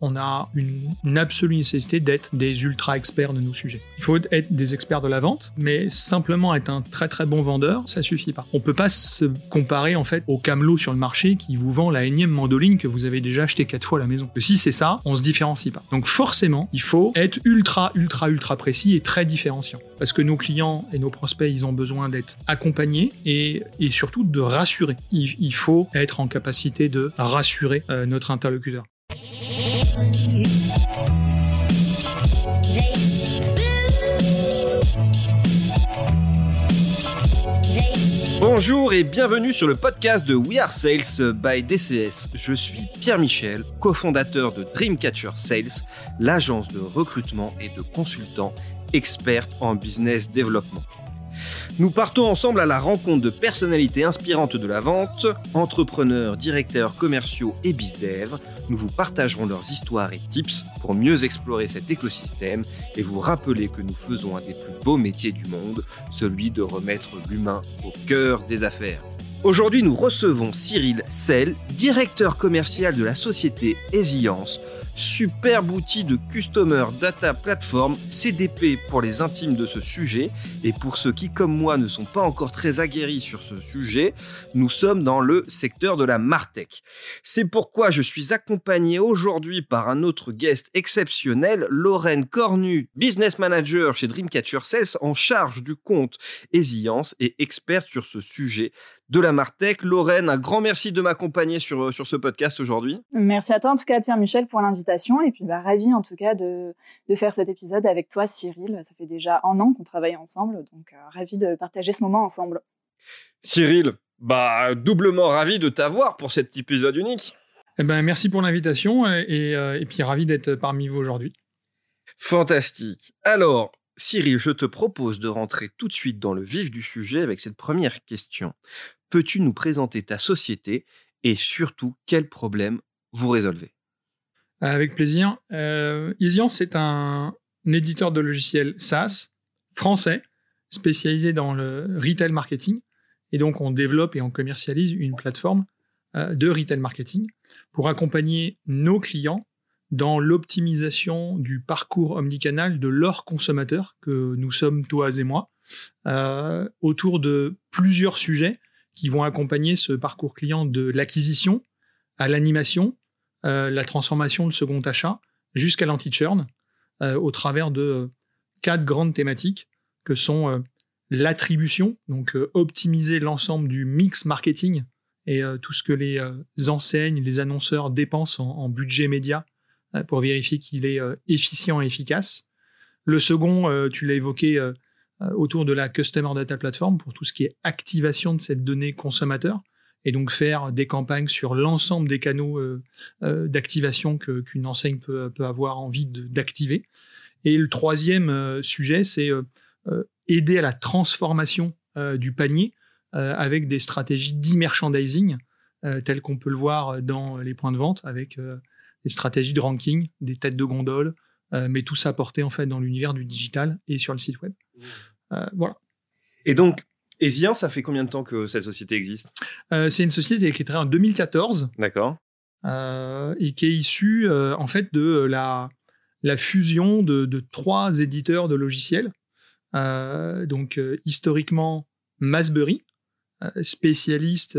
on a une, absolue nécessité d'être des ultra experts de nos sujets. Il faut être des experts de la vente, mais simplement être un très très bon vendeur, ça suffit pas. On peut pas se comparer en fait au camelot sur le marché qui vous vend la énième mandoline que vous avez déjà acheté quatre fois à la maison. si c'est ça, on se différencie pas. Donc forcément, il faut être ultra ultra ultra précis et très différenciant. Parce que nos clients et nos prospects, ils ont besoin d'être accompagnés et, et surtout de rassurer. Il, faut être en capacité de rassurer euh, notre interlocuteur. Bonjour et bienvenue sur le podcast de We Are Sales by DCS. Je suis Pierre Michel, cofondateur de Dreamcatcher Sales, l'agence de recrutement et de consultants experte en business développement. Nous partons ensemble à la rencontre de personnalités inspirantes de la vente, entrepreneurs, directeurs commerciaux et bizdev. Nous vous partagerons leurs histoires et tips pour mieux explorer cet écosystème et vous rappeler que nous faisons un des plus beaux métiers du monde, celui de remettre l'humain au cœur des affaires. Aujourd'hui, nous recevons Cyril Sell, directeur commercial de la société Esiance, Superbe outil de Customer Data Platform, CDP pour les intimes de ce sujet. Et pour ceux qui, comme moi, ne sont pas encore très aguerris sur ce sujet, nous sommes dans le secteur de la Martech. C'est pourquoi je suis accompagné aujourd'hui par un autre guest exceptionnel, Lorraine Cornu, Business Manager chez Dreamcatcher Sales en charge du compte Esiance et experte sur ce sujet de la Martech. Lorraine, un grand merci de m'accompagner sur, euh, sur ce podcast aujourd'hui. Merci à toi en tout cas Pierre-Michel pour l'invitation et puis bah, ravi en tout cas de, de faire cet épisode avec toi Cyril. Ça fait déjà un an qu'on travaille ensemble, donc euh, ravi de partager ce moment ensemble. Cyril, bah doublement ravi de t'avoir pour cet épisode unique. Eh ben, merci pour l'invitation et, euh, et puis ravi d'être parmi vous aujourd'hui. Fantastique. Alors, Cyril, je te propose de rentrer tout de suite dans le vif du sujet avec cette première question. Peux-tu nous présenter ta société et surtout quels problèmes vous résolvez? Avec plaisir. Euh, c'est un, éditeur de logiciels SaaS français spécialisé dans le retail marketing. Et donc, on développe et on commercialise une plateforme euh, de retail marketing pour accompagner nos clients dans l'optimisation du parcours omnicanal de leurs consommateurs, que nous sommes toi et moi, euh, autour de plusieurs sujets qui vont accompagner ce parcours client de l'acquisition à l'animation, la transformation, le second achat, jusqu'à l'anti-churn, euh, au travers de quatre grandes thématiques que sont l'attribution, donc optimiser l'ensemble du mix marketing et tout ce que les enseignes, les annonceurs dépensent en budget média euh, pour vérifier qu'il est euh, efficient et efficace. Le second, euh, tu l'as évoqué autour de la Customer Data Platform pour tout ce qui est activation de cette donnée consommateur et donc faire des campagnes sur l'ensemble des canaux d'activation qu'une enseigne peut, peut, avoir envie d'activer. Et le troisième sujet, c'est aider à la transformation du panier avec des stratégies d'e-merchandising telles qu'on peut le voir dans les points de vente avec des stratégies de ranking, des têtes de gondole, euh, mais tout ça porté en fait dans l'univers du digital et sur le site web. Mmh. Euh, voilà. Et donc, Esian, ça fait combien de temps que cette société existe? Euh, C'est une société qui est créée en 2014. D'accord. et qui est issue en fait de la, la fusion de, de trois éditeurs de logiciels. donc historiquement Masbury, spécialiste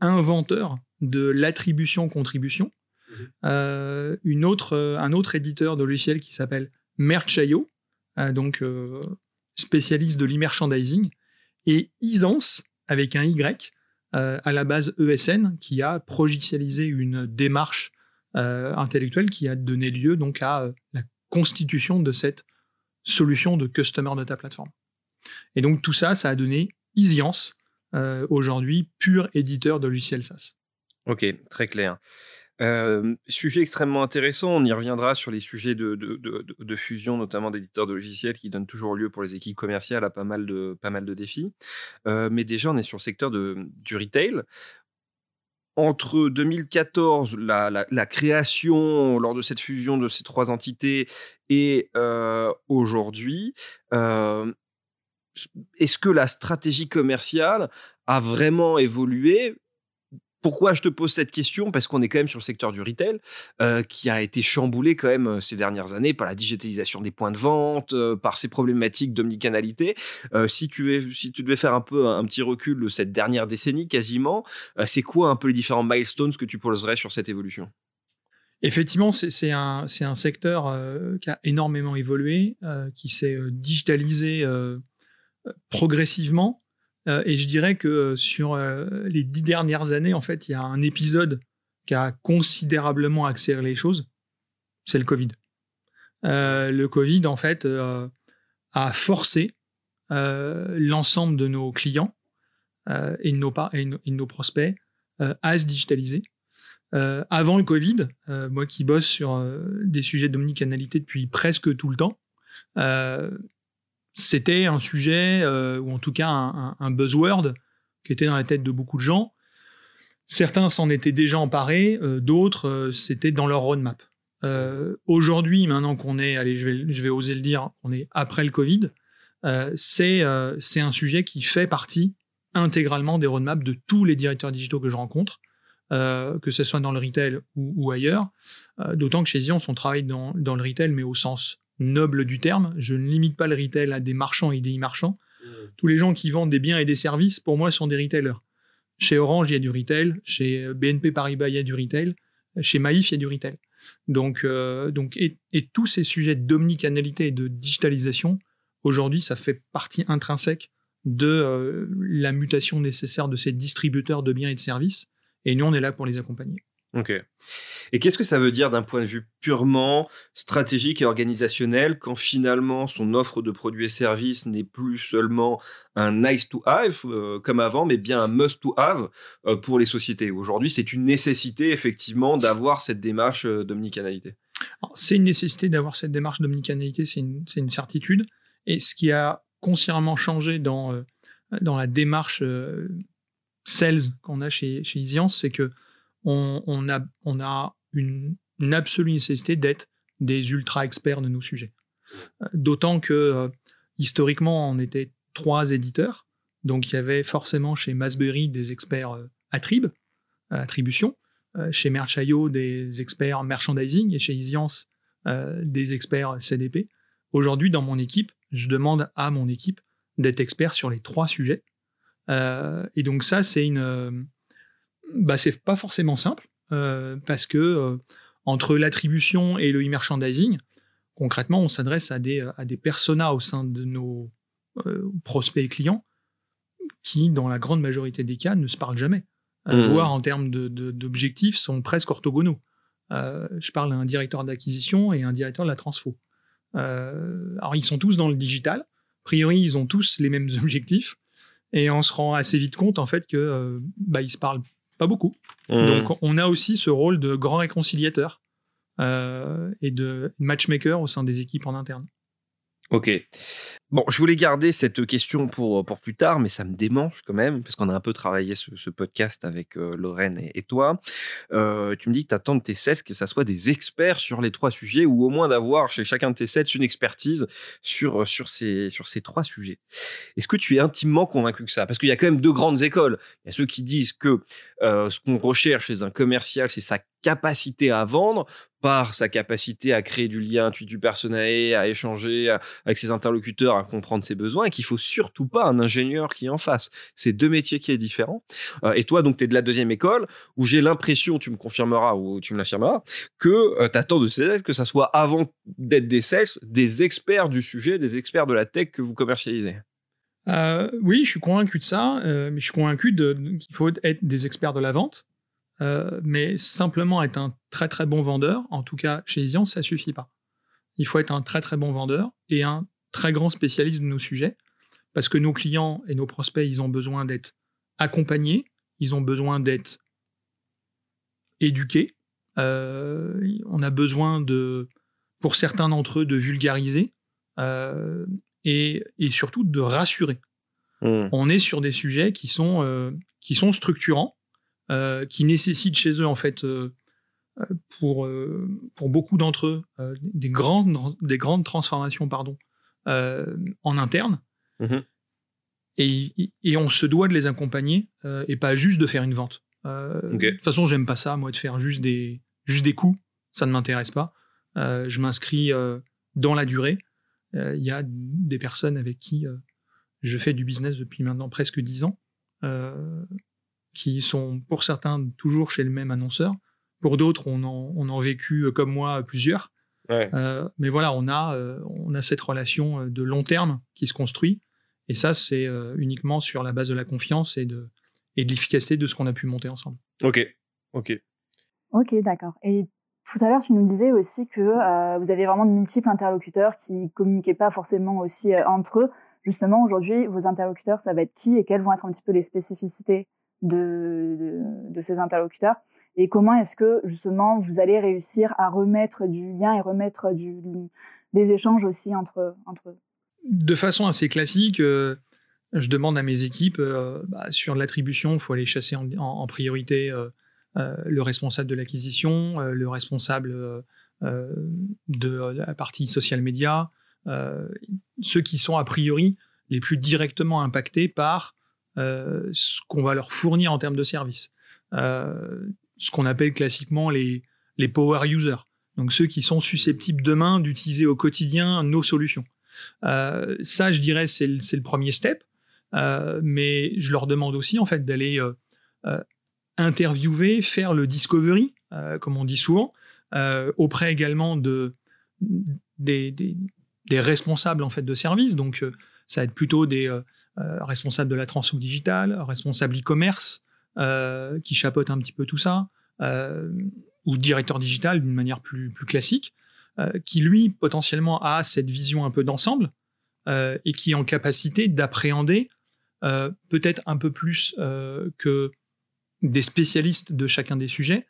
inventeur de l'attribution-contribution, euh, une autre, euh, un autre éditeur de logiciels qui s'appelle Merchayo, euh, donc spécialiste de l'e-merchandising, et Isance, avec un Y, à la base ESN, qui a progicialisé une démarche intellectuelle qui a donné lieu donc à la constitution de cette solution de Customer Data Platform. Et donc tout ça, ça a donné Isiance, aujourd'hui pur éditeur de logiciels SaaS. Ok, très clair sujet extrêmement intéressant. On y reviendra sur les sujets de, fusion, notamment d'éditeurs de logiciels, qui donnent toujours lieu pour les équipes commerciales à pas mal de, défis. mais déjà, on est sur le secteur du retail. Entre 2014, la, la, création lors de cette fusion de ces trois entités, et aujourd'hui, est-ce que la stratégie commerciale a vraiment évolué pourquoi je te pose cette question? Parce qu'on est quand même sur le secteur du retail, euh, qui a été chamboulé quand même euh, ces dernières années par la digitalisation des points de vente, euh, par ces problématiques d'omnicanalité. si, tu si tu devais faire un peu un, petit recul de cette dernière décennie quasiment, c'est quoi un peu les différents milestones que tu poserais sur cette évolution? Effectivement, c'est un, un, secteur qui a énormément évolué, qui s'est digitalisé progressivement. Euh, et je dirais que euh, sur euh, les dix dernières années, en fait, il y a un épisode qui a considérablement accéléré les choses. C'est le Covid. le Covid, en fait, a forcé l'ensemble de nos clients et, nos, et, de nos, prospects à se digitaliser. avant le Covid, moi qui bosse sur des sujets d'omnicanalité depuis presque tout le temps, c'était un sujet, euh, ou en tout cas un, buzzword, qui était dans la tête de beaucoup de gens. Certains s'en étaient déjà emparés, euh, d'autres, euh, c'était dans leur roadmap. Aujourd'hui, maintenant qu'on est, allez, je vais, je vais oser le dire, on est après le Covid, c'est un sujet qui fait partie intégralement des roadmaps de tous les directeurs digitaux que je rencontre, que ce soit dans le retail ou, ailleurs. D'autant que chez Zion, on travaille dans, dans, le retail, mais au sens noble du terme. Je ne limite pas le retail à des marchands et des e-marchands. Mmh. Tous les gens qui vendent des biens et des services, pour moi, sont des retailers. Chez Orange, il y a du retail. Chez BNP Paribas, il y a du retail. Chez Maïf, il y a du retail. Donc, euh, donc et, tous ces sujets d'omnicanalité et de digitalisation, aujourd'hui, ça fait partie intrinsèque de euh, la mutation nécessaire de ces distributeurs de biens et de services. Et nous, on est là pour les accompagner. Ok. Et qu'est-ce que ça veut dire d'un point de vue purement stratégique et organisationnel quand finalement son offre de produits et services n'est plus seulement un nice to have euh, comme avant, mais bien un must to have euh, pour les sociétés? Aujourd'hui, c'est une nécessité effectivement d'avoir cette démarche euh, d'omnicanalité. C'est une nécessité d'avoir cette démarche d'omnicanalité, c'est une, une, certitude. Et ce qui a consciemment changé dans, dans la démarche sales qu'on a chez, chez c'est que on, a, une, absolue nécessité d'être des ultra experts de nos sujets. Euh, d'autant que euh, historiquement, on était trois éditeurs. Donc il y avait forcément chez Masbury des experts euh, attrib, attribution, chez Merchayo des experts merchandising et chez Isiance des experts CDP. Aujourd'hui, dans mon équipe, je demande à mon équipe d'être expert sur les trois sujets. et donc ça, c'est une, bah, c'est pas forcément simple euh, parce que euh, entre l'attribution et le e-merchandising, concrètement, on s'adresse à des, à des personas au sein de nos euh, prospects et clients qui, dans la grande majorité des cas, ne se parlent jamais, mmh. voire en termes d'objectifs, sont presque orthogonaux. je parle à un directeur d'acquisition et un directeur de la transfo. alors, ils sont tous dans le digital. A priori, ils ont tous les mêmes objectifs. Et on se rend assez vite compte, en fait, que bah, ils se parlent pas beaucoup. Mmh. Donc on a aussi ce rôle de grand réconciliateur euh, et de matchmaker au sein des équipes en interne. Ok. Bon, je voulais garder cette question pour, pour plus tard, mais ça me démange quand même, parce qu'on a un peu travaillé ce, podcast avec euh, Lorraine et, toi. Euh, tu me dis que tu attends de tes sets que ça soit des experts sur les trois sujets, ou au moins d'avoir chez chacun de tes sets une expertise sur, sur, ces, sur ces trois sujets. Est-ce que tu es intimement convaincu que ça? Parce qu'il y a quand même deux grandes écoles. Il y a ceux qui disent que euh, ce qu'on recherche chez un commercial, c'est sa capacité à vendre par sa capacité à créer du lien du personnel, à échanger avec ses interlocuteurs, à comprendre ses besoins, et qu'il faut surtout pas un ingénieur qui en face. C'est deux métiers qui est différents. Euh, et toi, donc, tu es de la deuxième école, où j'ai l'impression, tu me confirmeras ou tu me l'affirmeras, que euh, tu attends de ces que ça soit avant d'être des sales, des experts du sujet, des experts de la tech que vous commercialisez. Euh, oui, je suis convaincu de ça, mais je suis convaincu qu'il faut être des experts de la vente. Euh, mais simplement être un très très bon vendeur, en tout cas chez Isian, ça suffit pas. Il faut être un très très bon vendeur et un très grand spécialiste de nos sujets, parce que nos clients et nos prospects, ils ont besoin d'être accompagnés, ils ont besoin d'être éduqués, euh, on a besoin de, pour certains d'entre eux, de vulgariser euh, et, et, surtout de rassurer. Mmh. On est sur des sujets qui sont, qui sont structurants, euh, qui nécessitent chez eux, en fait, euh, euh, pour, pour beaucoup d'entre eux, des, grandes, des grandes transformations pardon, en interne. Mhm. Et, et, on se doit de les accompagner et pas juste de faire une vente. De toute façon, j'aime pas ça, moi, de faire juste des, juste des coups. Ça ne m'intéresse pas. je m'inscris dans la durée. Il y a des personnes avec qui je fais du business depuis maintenant presque dix ans, qui sont pour certains toujours chez le même annonceur. Pour d'autres, on en, on en vécu comme moi plusieurs. Euh, mais voilà, on a, euh, on a cette relation euh, de long terme qui se construit. Et ça, c'est uniquement sur la base de la confiance et de, et de l'efficacité de ce qu'on a pu monter ensemble. Ok, ok. Ok, d'accord. Et tout à l'heure, tu nous disais aussi que vous avez vraiment de multiples interlocuteurs qui communiquaient pas forcément aussi entre eux. Justement, aujourd'hui, vos interlocuteurs, ça va être qui et quelles vont être un petit peu les spécificités? De, de, ces interlocuteurs et comment est-ce que justement vous allez réussir à remettre du lien et remettre du, des échanges aussi entre, entre eux? De façon assez classique, euh, je demande à mes équipes euh, bah, sur l'attribution, il faut aller chasser en, priorité euh, le responsable de l'acquisition, le responsable de la partie social media, ceux qui sont a priori les plus directement impactés par euh, ce qu'on va leur fournir en termes de services. Euh, ce qu'on appelle classiquement les, les power users. Donc ceux qui sont susceptibles demain d'utiliser au quotidien nos solutions. Euh, ça, je dirais, c'est le, le, premier step. Mais je leur demande aussi en fait d'aller interviewer, faire le discovery, comme on dit souvent, auprès également de des, des, des, responsables en fait de services. Donc ça va être plutôt des responsable de la transformation digitale, responsable e-commerce, euh, qui chapeaute un petit peu tout ça, euh, ou directeur digital d'une manière plus, classique, qui lui potentiellement a cette vision un peu d'ensemble et qui est en capacité d'appréhender peut-être un peu plus que des spécialistes de chacun des sujets,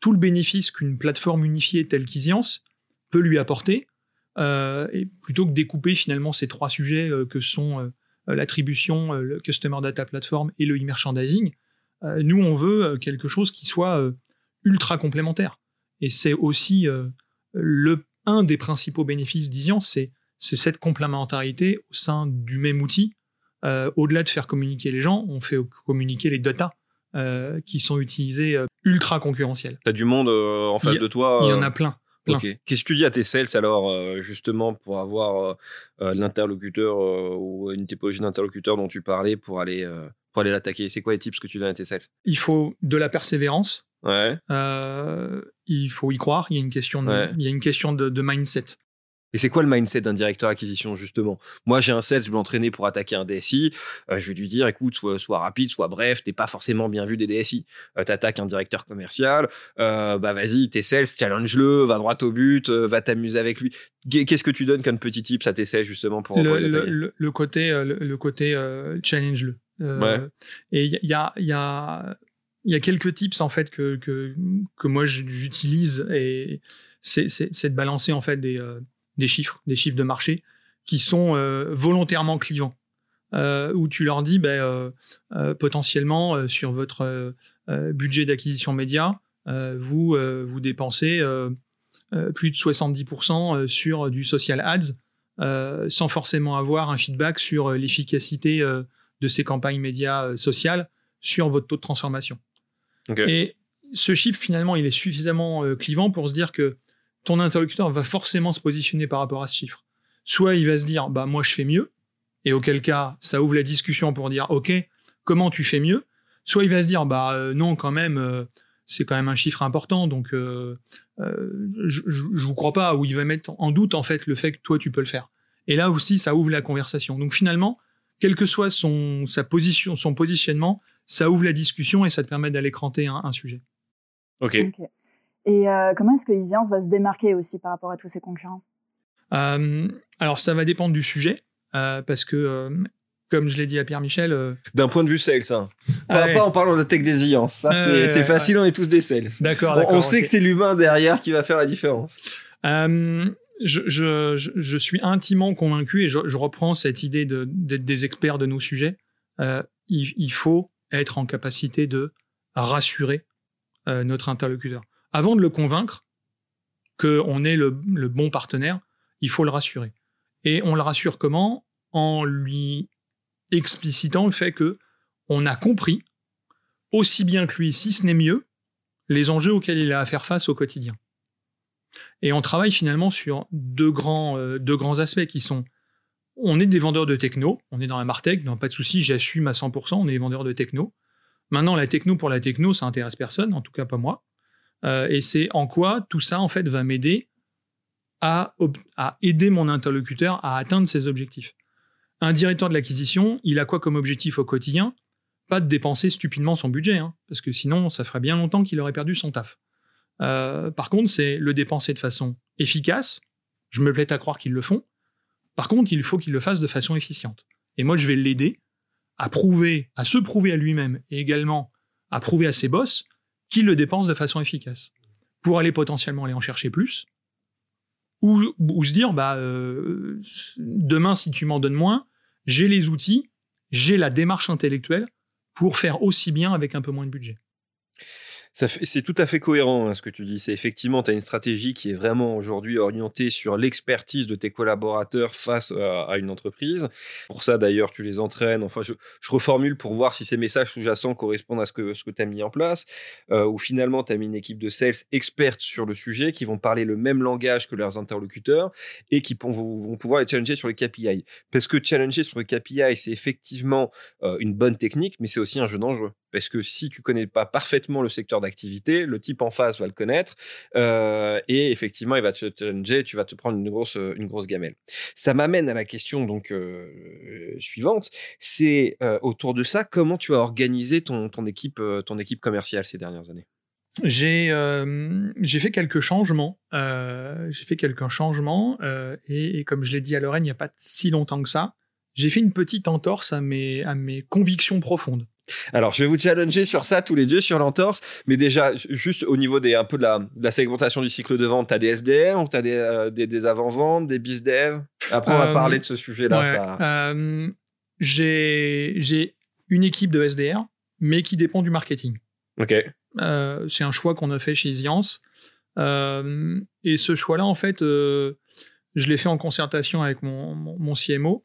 tout le bénéfice qu'une plateforme unifiée telle qu'Isiance peut lui apporter, et plutôt que découper finalement ces trois sujets que sont euh, l'attribution, euh, le Customer Data Platform et le e-merchandising. Euh, nous, on veut quelque chose qui soit ultra complémentaire. Et c'est aussi le, un des principaux bénéfices d'Isian, c'est cette complémentarité au sein du même outil. Au-delà de faire communiquer les gens, on fait communiquer les data qui sont utilisés ultra concurrentiels. Tu as du monde en face de toi Il y en a plein. Qu'est-ce que tu dis à tes sales alors, euh, justement, pour avoir euh, euh, l'interlocuteur ou une typologie d'interlocuteur dont tu parlais pour aller, pour aller l'attaquer? C'est quoi les tips que tu donnes à tes sales? Il faut de la persévérance. Ouais. il faut y croire. Il y a une question de, il y a une question de mindset. Et c'est quoi le mindset d'un directeur acquisition, justement? Moi, j'ai un set, je vais l'entraîner pour attaquer un DSI. Euh, je vais lui dire, écoute, soit, rapide, soit bref, t'es pas forcément bien vu des DSI. Euh, t'attaques un directeur commercial, euh, bah vas-y, t'es sales, challenge-le, va droit au but, va t'amuser avec lui. Qu'est-ce que tu donnes comme petit tips à tes sales, justement, pour, le, le, le, côté, le, côté challenge-le. Ouais. Et il y a, y, a, y a quelques tips, en fait, que, que, que moi, j'utilise et c'est de balancer, en fait, des des chiffres, des chiffres de marché qui sont euh, volontairement clivants. Euh, où tu leur dis ben, euh, potentiellement sur votre budget d'acquisition média, vous, vous dépensez plus de 70% sur du social ads sans forcément avoir un feedback sur l'efficacité de ces campagnes médias sociales sur votre taux de transformation. Et ce chiffre, finalement, il est suffisamment clivant pour se dire que ton interlocuteur va forcément se positionner par rapport à ce chiffre. Soit il va se dire, bah moi je fais mieux, et auquel cas ça ouvre la discussion pour dire, ok, comment tu fais mieux? Soit il va se dire, bah euh, non quand même, euh, c'est quand même un chiffre important, donc euh, je, je, vous crois pas, ou il va mettre en doute en fait le fait que toi tu peux le faire. Et là aussi ça ouvre la conversation. Donc finalement, quel que soit son sa position, son positionnement, ça ouvre la discussion et ça te permet d'aller cranter un, un sujet. Ok. Et euh, comment est-ce que Isiance va se démarquer aussi par rapport à tous ses concurrents? Euh, Alors, ça va dépendre du sujet, euh, parce que, comme je l'ai dit à Pierre-Michel... D'un point de vue sales, hein. Ah pas, en parlant de tech des Isiance. Ça, c'est facile, on est tous des sales. D'accord, On, sait que c'est l'humain derrière qui va faire la différence. Je, je, je, suis intimement convaincu, et je, reprends cette idée d'être des experts de nos sujets, il, il, faut être en capacité de rassurer notre interlocuteur avant de le convaincre qu'on est le, bon partenaire, il faut le rassurer. Et on le rassure comment? En lui explicitant le fait que on a compris aussi bien que lui, si ce n'est mieux, les enjeux auxquels il a à faire face au quotidien. Et on travaille finalement sur deux grands, euh, deux grands aspects qui sont on est des vendeurs de techno, on est dans la Martech, non pas de souci, j'assume à 100%, on est des vendeurs de techno. Maintenant, la techno pour la techno, ça intéresse personne, en tout cas pas moi. Euh, et c'est en quoi tout ça, en fait, va m'aider à, aider mon interlocuteur à atteindre ses objectifs. Un directeur de l'acquisition, il a quoi comme objectif au quotidien? Pas de dépenser stupidement son budget, hein, parce que sinon, ça ferait bien longtemps qu'il aurait perdu son taf. Euh, par contre, c'est le dépenser de façon efficace. Je me plais à croire qu'ils le font. Par contre, il faut qu'il le fasse de façon efficiente. Et moi, je vais l'aider à prouver, à se prouver à lui-même et également à prouver à ses boss qu'il le dépense de façon efficace. Pour aller potentiellement aller en chercher plus, ou, se dire, bah, euh, demain, si tu m'en donnes moins, j'ai les outils, j'ai la démarche intellectuelle pour faire aussi bien avec un peu moins de budget c'est tout à fait cohérent hein, ce que tu dis. C'est effectivement, tu as une stratégie qui est vraiment aujourd'hui orientée sur l'expertise de tes collaborateurs face à, une entreprise. Pour ça, d'ailleurs, tu les entraînes. Enfin, je, reformule pour voir si ces messages sous-jacents correspondent à ce que, ce que tu as mis en place. Euh, ou finalement, tu as mis une équipe de sales expertes sur le sujet qui vont parler le même langage que leurs interlocuteurs et qui vont, pouvoir les challenger sur les KPI. Parce que challenger sur les KPI, c'est effectivement euh, une bonne technique, mais c'est aussi un jeu dangereux. Parce que si tu connais pas parfaitement le secteur d'activité, le type en face va le connaître euh, et effectivement, il va te challenger, tu vas te prendre une grosse, une grosse gamelle. Ça m'amène à la question donc euh, suivante, c'est euh, autour de ça, comment tu as organisé ton, ton, équipe, ton équipe commerciale ces dernières années? J'ai fait quelques changements. j'ai fait quelques changements et, et, comme je l'ai dit à Lorraine il n'y a pas si longtemps que ça, j'ai fait une petite entorse à mes, à mes convictions profondes. Alors, je vais vous challenger sur ça tous les deux, sur l'entorse. Mais déjà, juste au niveau des, un peu de la, segmentation du cycle de vente, tu as des SDR ou tu as euh, des, des, avant-ventes, des BizDev Après, on va euh, parler de ce sujet-là. Euh, j'ai une équipe de SDR, mais qui dépend du marketing. Ok. C'est un choix qu'on a fait chez Ziance. et ce choix-là, en fait, je l'ai fait en concertation avec mon, mon CMO.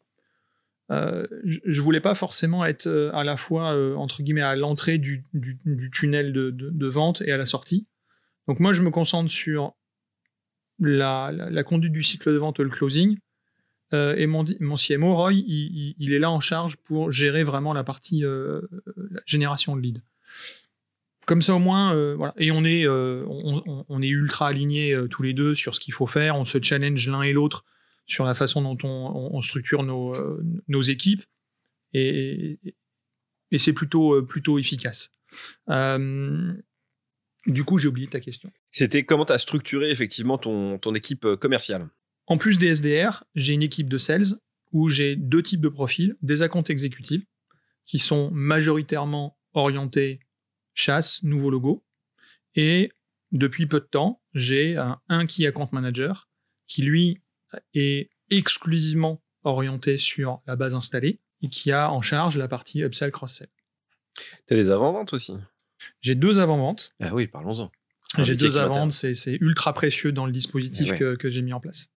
Euh, je, voulais pas forcément être euh, à la fois euh, entre guillemets à l'entrée du, tunnel de, vente et à la sortie. Donc moi je me concentre sur la, conduite du cycle de vente, le closing, et mon, mon CMO Roy, il, est là en charge pour gérer vraiment la partie génération de leads. Comme ça au moins. Et on, est ultra alignés tous les deux sur ce qu'il faut faire. On se challenge l'un et l'autre sur la façon dont on, structure nos, euh, nos, équipes. Et, et c'est plutôt, euh, plutôt efficace. Euh, du coup, j'ai oublié ta question. C'était comment tu as structuré effectivement ton, ton équipe commerciale? En plus des SDR, j'ai une équipe de sales où j'ai deux types de profils, des accounts exécutifs qui sont majoritairement orientés chasse, nouveau logo, et depuis peu de temps, j'ai un, un key account manager qui lui est exclusivement orienté sur la base installée et qui a en charge la partie upsell cross-sell. Tu as des avant-ventes aussi? J'ai deux avant-ventes. Ah oui, parlons-en. J'ai deux avant-ventes, c'est ultra précieux dans le dispositif eh que, j'ai mis en place.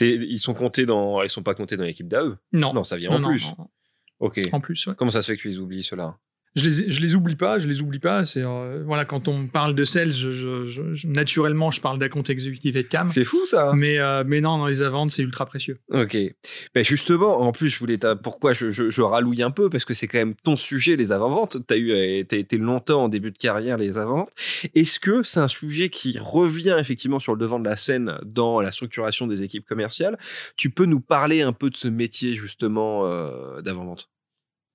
Ils sont comptés dans, ils sont pas comptés dans l'équipe d'AE Non. Non, ça vient en plus. ok. En plus, Comment ça se fait que tu les oublies ceux-là je les, je les oublie pas, je les oublie pas. C'est euh, voilà, quand on parle de sales, je, je, naturellement, je parle d'account exécutif et de cam. C'est fou ça. Mais euh, mais non, dans les avant c'est ultra précieux. Ok. Ben justement, en plus, je voulais pourquoi je, ralouille un peu parce que c'est quand même ton sujet les avant-ventes. T'as eu, euh, t'as été longtemps en début de carrière les avant-ventes. Est-ce que c'est un sujet qui revient effectivement sur le devant de la scène dans la structuration des équipes commerciales? Tu peux nous parler un peu de ce métier justement d'avant-vente?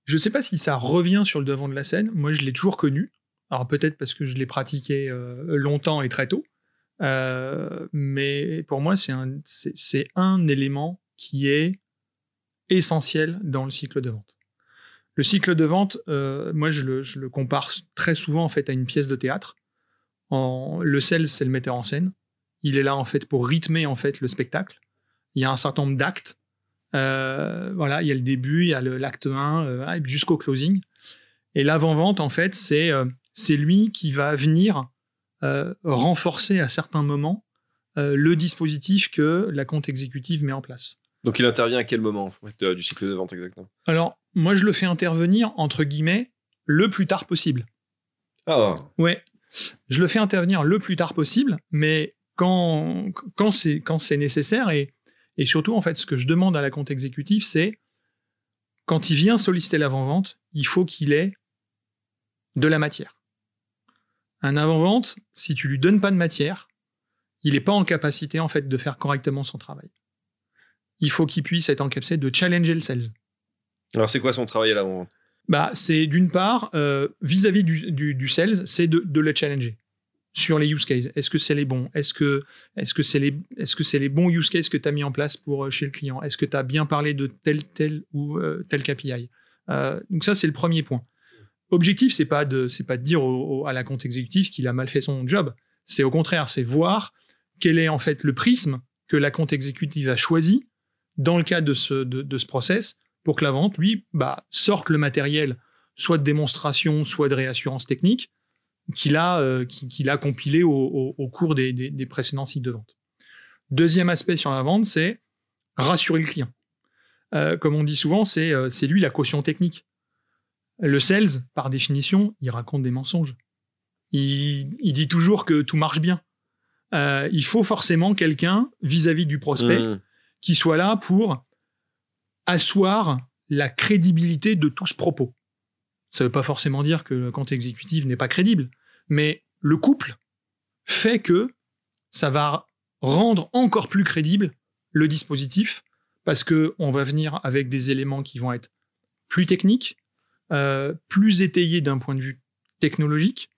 Je ne sais pas si ça revient sur le devant de la scène. Moi, je l'ai toujours connu. Alors peut-être parce que je l'ai pratiqué euh, longtemps et très tôt. Euh, mais pour moi, c'est un, élément qui est essentiel dans le cycle de vente. Le cycle de vente, euh, moi, je le, compare très souvent en fait à une pièce de théâtre. En, le sel, c'est le metteur en scène. Il est là en fait pour rythmer en fait le spectacle. Il y a un certain nombre d'actes euh, voilà, il y a le début, il y a l'acte 1 euh, jusqu'au closing. Et l'avant-vente, en fait, c'est euh, c'est lui qui va venir renforcer à certains moments le dispositif que la compte exécutive met en place. Donc il intervient à quel moment du cycle de vente exactement? Alors, moi, je le fais intervenir, entre guillemets, le plus tard possible. Ah. Ouais. Je le fais intervenir le plus tard possible, mais quand, quand c'est quand c'est nécessaire et, et surtout en fait ce que je demande à la compte exécutif c'est quand il vient solliciter l'avant-vente, il faut qu'il ait de la matière. Un avant-vente, si tu lui donnes pas de matière, il n'est pas en capacité en fait de faire correctement son travail. Il faut qu'il puisse être en capacité de challenger le sales. Alors c'est quoi son travail à l'avant-vente? Bah, c'est d'une part, euh, vis-à-vis du, du, sales, c'est de, de, le challenger sur les use cases. Est-ce que c'est les bons? Est-ce que est-ce que c'est les est-ce que les bons use cases que tu as mis en place pour euh, chez le client? Est-ce que tu as bien parlé de tel tel ou euh, tel KPI Donc ça c'est le premier point. Objectif c'est pas de pas de dire à la compte exécutif qu'il a mal fait son job. C'est au contraire, c'est voir quel est en fait le prisme que la compte exécutive a choisi dans le cadre de ce de ce process pour que la vente, lui, bah, sorte le matériel, soit de démonstration, soit de réassurance technique, qu'il a, euh, qu'il a compilé au, cours des, précédents cycles de vente. Deuxième aspect sur la vente, c'est rassurer le client. Euh, comme on dit souvent, euh, c'est lui la caution technique. Le sales, par définition, il raconte des mensonges. Il, dit toujours que tout marche bien. il faut forcément quelqu'un vis-à-vis du prospect mmh. qui soit là pour asseoir la crédibilité de tout ce propos. Ça ne veut pas forcément dire que le compte exécutif n'est pas crédible, mais le couple fait que ça va rendre encore plus crédible le dispositif parce que on va venir avec des éléments qui vont être plus techniques, euh, plus étayés d'un point de vue technologique,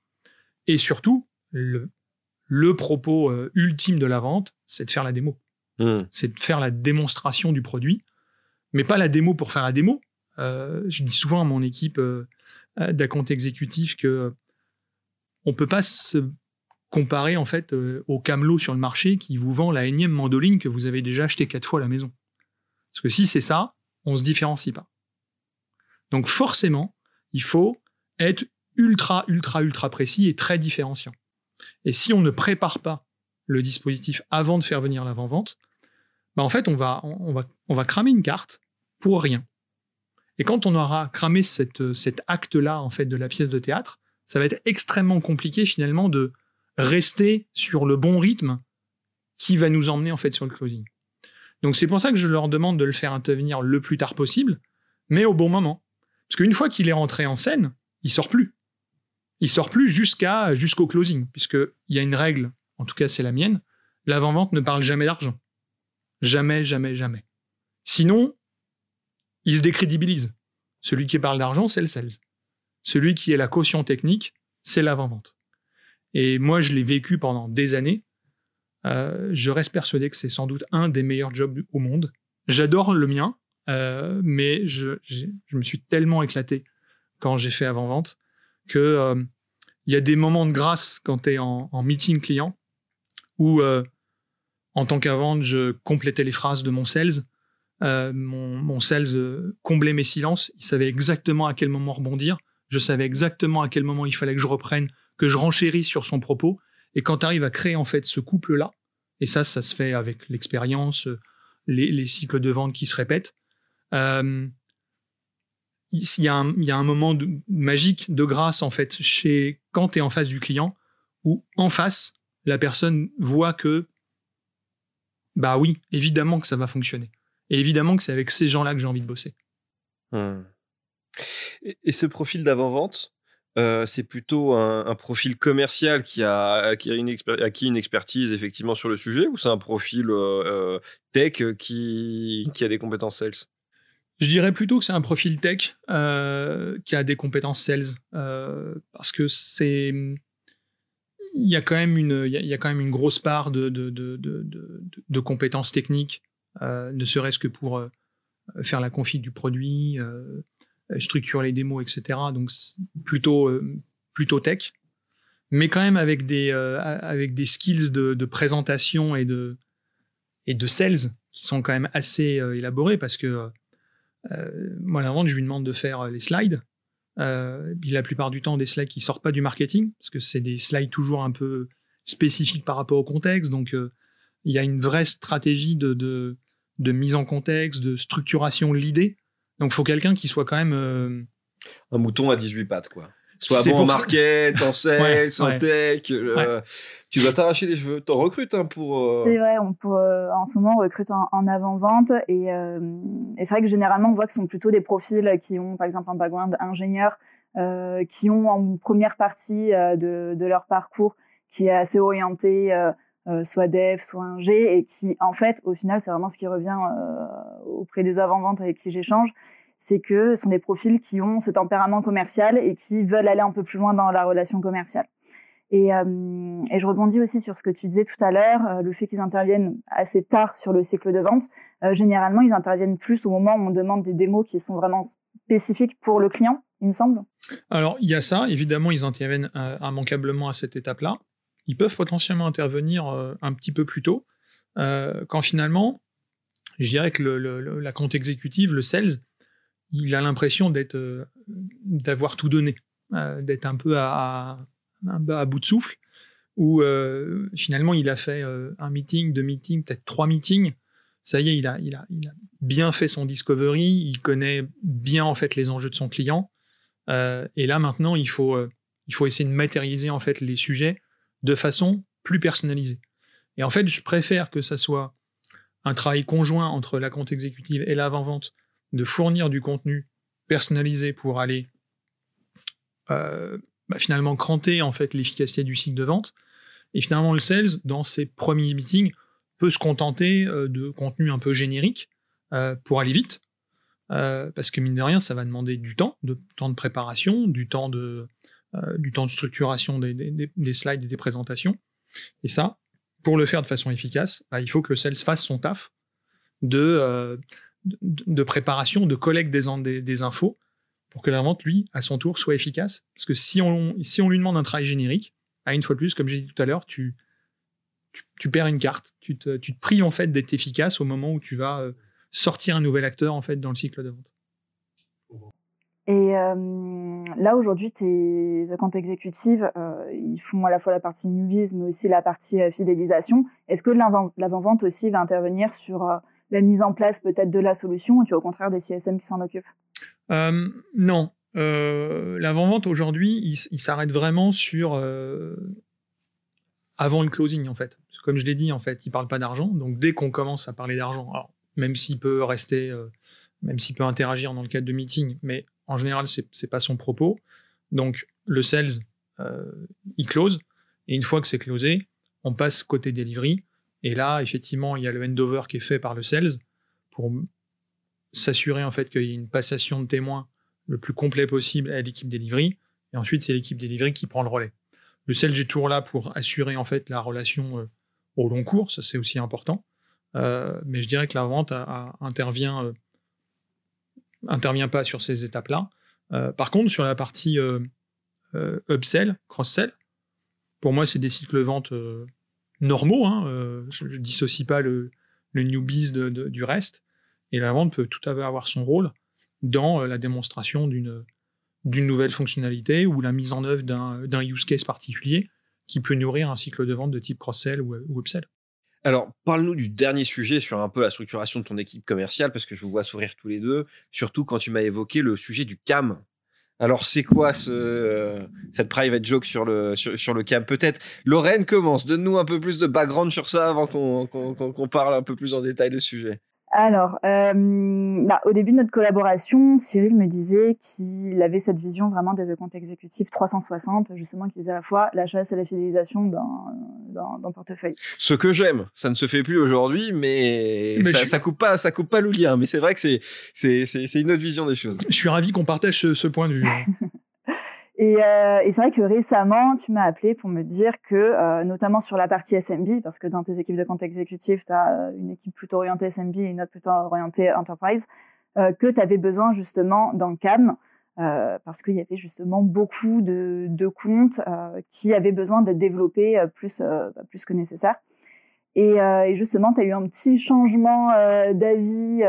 et surtout le, propos euh, ultime de la vente, c'est de faire la démo, mmh. c'est de faire la démonstration du produit mais pas la démo pour faire la démo. Euh, je dis souvent à mon équipe euh, d'account exécutif que on peut pas se comparer en fait au camelot sur le marché qui vous vend la énième mandoline que vous avez déjà acheté quatre fois à la maison. Parce que si c'est ça, on se différencie pas. Donc forcément, il faut être ultra, ultra, ultra précis et très différenciant. Et si on ne prépare pas le dispositif avant de faire venir l'avant-vente, bah en fait, on va, on, va, on va cramer une carte pour rien. Et quand on aura cramé cette, cet acte-là, en fait, de la pièce de théâtre, ça va être extrêmement compliqué, finalement, de rester sur le bon rythme qui va nous emmener, en fait, sur le closing. Donc, c'est pour ça que je leur demande de le faire intervenir le plus tard possible, mais au bon moment. Parce qu'une fois qu'il est rentré en scène, il sort plus. Il sort plus jusqu'à, jusqu'au closing, puisqu'il y a une règle, en tout cas c'est la mienne, l'avant-vente ne parle jamais d'argent. Jamais, jamais, jamais. Sinon, il se décrédibilise. Celui qui parle d'argent, c'est le sales. Celui qui est la caution technique, c'est l'avant-vente. Et moi, je l'ai vécu pendant des années. Euh, je reste persuadé que c'est sans doute un des meilleurs jobs au monde. J'adore le mien, euh, mais je, me suis tellement éclaté quand j'ai fait avant-vente que euh, il y a des moments de grâce quand tu es en, meeting client où en tant qu'avant, je complétais les phrases de mon sales. Mon, mon, sales comblait mes silences. Il savait exactement à quel moment rebondir. Je savais exactement à quel moment il fallait que je reprenne, que je renchérisse sur son propos. Et quand tu arrives à créer en fait ce couple-là, et ça, ça se fait avec l'expérience, les, les, cycles de vente qui se répètent, euh, il, y a un, moment magique de grâce en fait chez quand tu es en face du client, où en face, la personne voit que bah oui, évidemment que ça va fonctionner. Et évidemment que c'est avec ces gens-là que j'ai envie de bosser. Hmm. Et, ce profil d'avant-vente, euh, c'est plutôt un, profil commercial qui a acquis une, une, expertise effectivement sur le sujet ou c'est un profil euh, euh, tech qui, a des compétences sales? Je dirais plutôt que c'est un profil tech qui a des compétences sales parce que c'est il y a quand même une, il y, a quand même une grosse part de, de, compétences techniques, ne serait-ce que pour faire la config du produit, euh, structurer les démos, etc. Donc plutôt, plutôt tech, mais quand même avec des, avec des skills de, présentation et de, et de sales qui sont quand même assez élaborés parce que moi, à la vente, je lui demande de faire les slides. Euh, la plupart du temps, des slides qui sortent pas du marketing, parce que c'est des slides toujours un peu spécifiques par rapport au contexte. Donc, euh, il y a une vraie stratégie de, de, de, mise en contexte, de structuration de l'idée. Donc, il faut quelqu'un qui soit quand même... Euh, un mouton à 18 pattes, quoi. Soit bon en market, en sales, en tech. Tu dois t'arracher les cheveux. T'en recrutes hein, pour. Euh, c'est vrai, on pour, en ce moment on recrute en, avant-vente et, et c'est vrai que généralement on voit que ce sont plutôt des profils qui ont par exemple un background ingénieur, qui ont en première partie de, de leur parcours qui est assez orienté euh, soit dev, soit un G, et qui, en fait, au final, c'est vraiment ce qui revient euh, auprès des avant-ventes avec qui j'échange, c'est que ce sont des profils qui ont ce tempérament commercial et qui veulent aller un peu plus loin dans la relation commerciale. Et, euh, et je rebondis aussi sur ce que tu disais tout à l'heure, le fait qu'ils interviennent assez tard sur le cycle de vente. généralement, ils interviennent plus au moment où on demande des démos qui sont vraiment spécifiques pour le client, il me semble. Alors, il y a ça. Évidemment, ils interviennent immanquablement à cette étape-là ils peuvent potentiellement intervenir euh, un petit peu plus tôt, euh, quand finalement, je dirais que la compte exécutive, le sales, il a l'impression d'être, euh, d'avoir tout donné, d'être un peu à, bout de souffle, où finalement il a fait un meeting, deux meetings, peut-être trois meetings. Ça y est, il a bien fait son discovery, il connaît bien en fait les enjeux de son client. et là maintenant, il faut, il faut essayer de matérialiser en fait les sujets de façon plus personnalisée. Et en fait, je préfère que ça soit un travail conjoint entre la compte exécutive et l'avant-vente de fournir du contenu personnalisé pour aller euh, bah, finalement cranter en fait l'efficacité du cycle de vente. Et finalement, le sales, dans ses premiers meetings, peut se contenter euh, de contenu un peu générique euh, pour aller vite. parce que mine de rien, ça va demander du temps, de temps de préparation, du temps de, du temps de structuration des, des, slides et des présentations. Et ça, pour le faire de façon efficace, bah, il faut que le sales fasse son taf de, euh, préparation, de collecte des, infos pour que la vente, lui, à son tour, soit efficace. Parce que si on, lui demande un travail générique, à une fois de plus, comme j'ai dit tout à l'heure, tu, tu, perds une carte. Tu te, tu te prives en fait d'être efficace au moment où tu vas euh, sortir un nouvel acteur en fait dans le cycle de vente. Et euh, là aujourd'hui, tes comptes exécutives, euh, ils font à la fois la partie newbies, mais aussi la partie euh, fidélisation. Est-ce que l'avant-vente aussi va intervenir sur euh, la mise en place peut-être de la solution, ou tu as au contraire des CSM qui s'en occupent? Non, l'avant-vente aujourd'hui, il, il s'arrête vraiment sur avant le closing en fait. Comme je l'ai dit, en fait, il parle pas d'argent. Donc dès qu'on commence à parler d'argent, même s'il peut rester, même s'il peut interagir dans le cadre de meeting, mais en général, c'est n'est pas son propos. Donc, le sales, euh, il close. Et une fois que c'est closé, on passe côté delivery. Et là, effectivement, il y a le handover qui est fait par le sales pour s'assurer en fait qu'il y ait une passation de témoins le plus complet possible à l'équipe delivery. Et ensuite, c'est l'équipe delivery qui prend le relais. Le sales est toujours là pour assurer en fait la relation euh, au long cours. Ça, c'est aussi important. Euh, mais je dirais que la vente intervient intervient pas sur ces étapes-là. Euh, par contre, sur la partie euh, euh, upsell, cross-sell, pour moi, c'est des cycles de vente normaux. Hein, je, ne dissocie pas le, le newbies de, du reste. Et la vente peut tout à fait avoir son rôle dans la démonstration d'une nouvelle fonctionnalité ou la mise en œuvre d'un use case particulier qui peut nourrir un cycle de vente de type cross-sell ou upsell. Alors, parle-nous du dernier sujet sur un peu la structuration de ton équipe commerciale, parce que je vous vois sourire tous les deux, surtout quand tu m'as évoqué le sujet du CAM. Alors, c'est quoi ce, euh, cette private joke sur le, sur, le CAM? Peut-être, Lorraine commence, donne-nous un peu plus de background sur ça avant qu'on parle un peu plus en détail du sujet. Alors, euh, bah, au début de notre collaboration, Cyril me disait qu'il avait cette vision vraiment des comptes exécutifs 360, justement, qui faisait à la fois la chasse et la fidélisation d'un portefeuille. Ce que j'aime, ça ne se fait plus aujourd'hui, mais, ça, ça, coupe pas, ça coupe pas le lien. Mais c'est vrai que c'est c'est une autre vision des choses. Je suis ravi qu'on partage ce, ce point de vue. Et, euh, et c'est vrai que récemment, tu m'as appelé pour me dire que, euh, notamment sur la partie SMB, parce que dans tes équipes de compte exécutif, tu as euh, une équipe plutôt orientée SMB et une autre plutôt orientée Enterprise, euh, que tu avais besoin justement d'un CAM, euh, parce qu'il y avait justement beaucoup de, de comptes qui avaient besoin d'être développés plus, bah, plus que nécessaire. Et, et justement, tu as eu un petit changement d'avis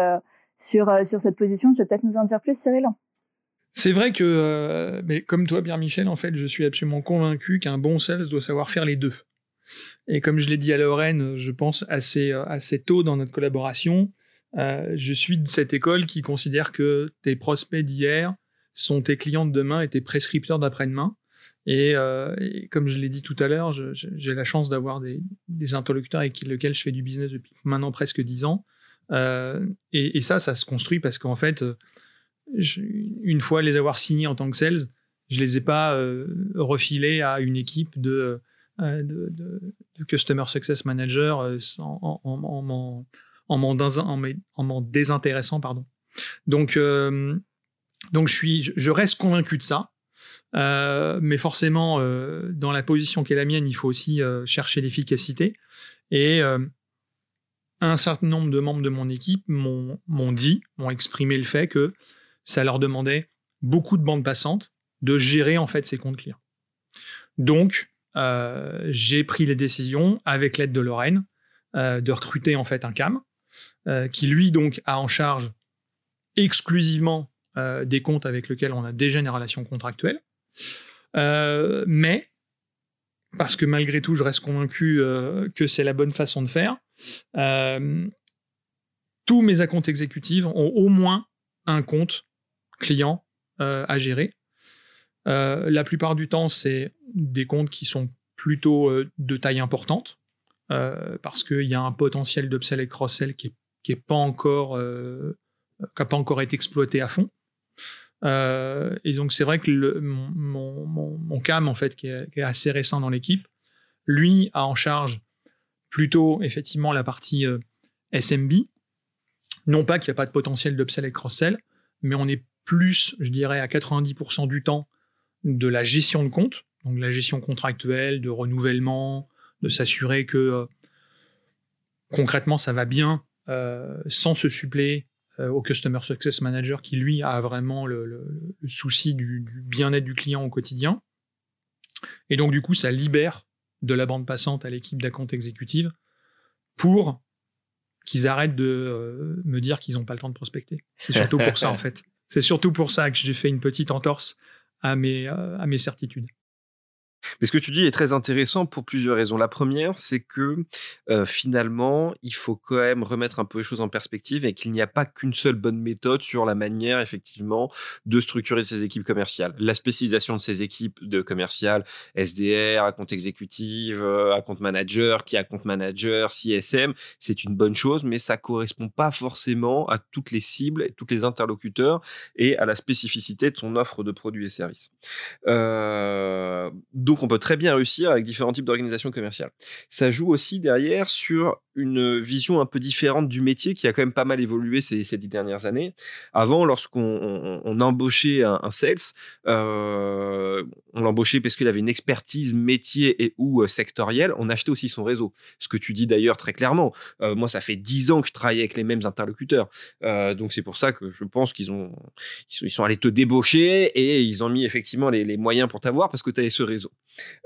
sur, sur cette position. Tu veux peut-être nous en dire plus, Cyril? C'est vrai que, euh, mais comme toi, Pierre-Michel, en fait, je suis absolument convaincu qu'un bon sales doit savoir faire les deux. Et comme je l'ai dit à Lorraine, je pense assez, euh, assez tôt dans notre collaboration, euh, je suis de cette école qui considère que tes prospects d'hier, sont tes clients de demain et tes prescripteurs d'après-demain. Et, comme je l'ai dit tout à l'heure, j'ai la chance d'avoir des, interlocuteurs avec lesquels je fais du business depuis maintenant presque dix ans. et, ça, ça se construit parce qu'en fait, une fois les avoir signés en tant que sales, je les ai pas refilés à une équipe de euh, Customer Success Manager euh, en m'en désintéressant. Pardon. Donc, euh, donc je, suis, je reste convaincu de ça. mais forcément, dans la position qui est la mienne, il faut aussi chercher l'efficacité. Et un certain nombre de membres de mon équipe m'ont dit, m'ont exprimé le fait que ça leur demandait beaucoup de bandes passantes de gérer en fait ces comptes clients. Donc, euh, j'ai pris les décisions avec l'aide de Lorraine euh, de recruter en fait un CAM euh, qui lui donc a en charge exclusivement des comptes avec lesquels on a déjà une relation contractuelle. mais parce que malgré tout, je reste convaincu que c'est la bonne façon de faire. tous mes accounts exécutifs ont au moins un compte client à gérer. la plupart du temps, c'est des comptes qui sont plutôt euh, de taille importante, euh, parce qu'il y a un potentiel d'upsell et cross-sell qui n'est pas encore euh, pas encore été exploité à fond. et donc c'est vrai que le, mon, mon, cam en fait qui est, assez récent dans l'équipe, lui a en charge plutôt effectivement la partie SMB. Non pas qu'il n'y a pas de potentiel d'upsell et cross-sell, mais on est plus, je dirais, à 90% du temps de la gestion de compte, donc la gestion contractuelle, de renouvellement, de s'assurer que euh, concrètement ça va bien euh, sans se suppléer euh, au Customer Success Manager qui lui a vraiment le, souci du, bien-être du client au quotidien. Et donc du coup ça libère de la bande passante à l'équipe d'account exécutive pour qu'ils arrêtent de me dire qu'ils n'ont pas le temps de prospecter. C'est surtout pour ça en fait. C'est surtout pour ça que j'ai fait une petite entorse à mes, mes certitudes. Mais ce que tu dis est très intéressant pour plusieurs raisons. La première, c'est que euh, finalement, il faut quand même remettre un peu les choses en perspective et qu'il n'y a pas qu'une seule bonne méthode sur la manière, effectivement, de structurer ces équipes commerciales. La spécialisation de ces équipes de commerciales, SDR, account exécutif, euh, account manager, qui account manager, CSM, c'est une bonne chose, mais ça correspond pas forcément à toutes les cibles, et tous les interlocuteurs et à la spécificité de son offre de produits et services. Euh, donc on peut très bien réussir avec différents types d'organisations commerciales. Ça joue aussi derrière sur une vision un peu différente du métier qui a quand même pas mal évolué ces, dix dernières années. Avant, lorsqu'on embauchait un, sales, euh, on l'embauchait parce qu'il avait une expertise métier et ou euh, sectorielle. On achetait aussi son réseau. Ce que tu dis d'ailleurs très clairement. Euh, moi, ça fait dix ans que je travaille avec les mêmes interlocuteurs. donc c'est pour ça que je pense qu'ils ont ils sont, allés te débaucher et ils ont mis effectivement les, les moyens pour t'avoir parce que tu avais ce réseau.